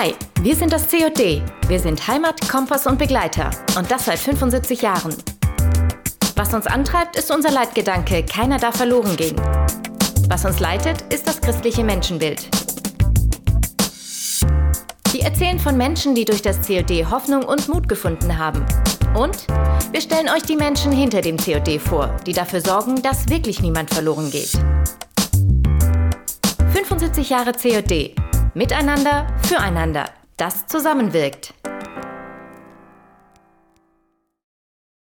Hi, wir sind das COD. Wir sind Heimat, Kompass und Begleiter. Und das seit 75 Jahren. Was uns antreibt, ist unser Leitgedanke, keiner darf verloren gehen. Was uns leitet, ist das christliche Menschenbild. Wir erzählen von Menschen, die durch das COD Hoffnung und Mut gefunden haben. Und wir stellen euch die Menschen hinter dem COD vor, die dafür sorgen, dass wirklich niemand verloren geht. 75 Jahre COD. Miteinander, füreinander. Das zusammenwirkt.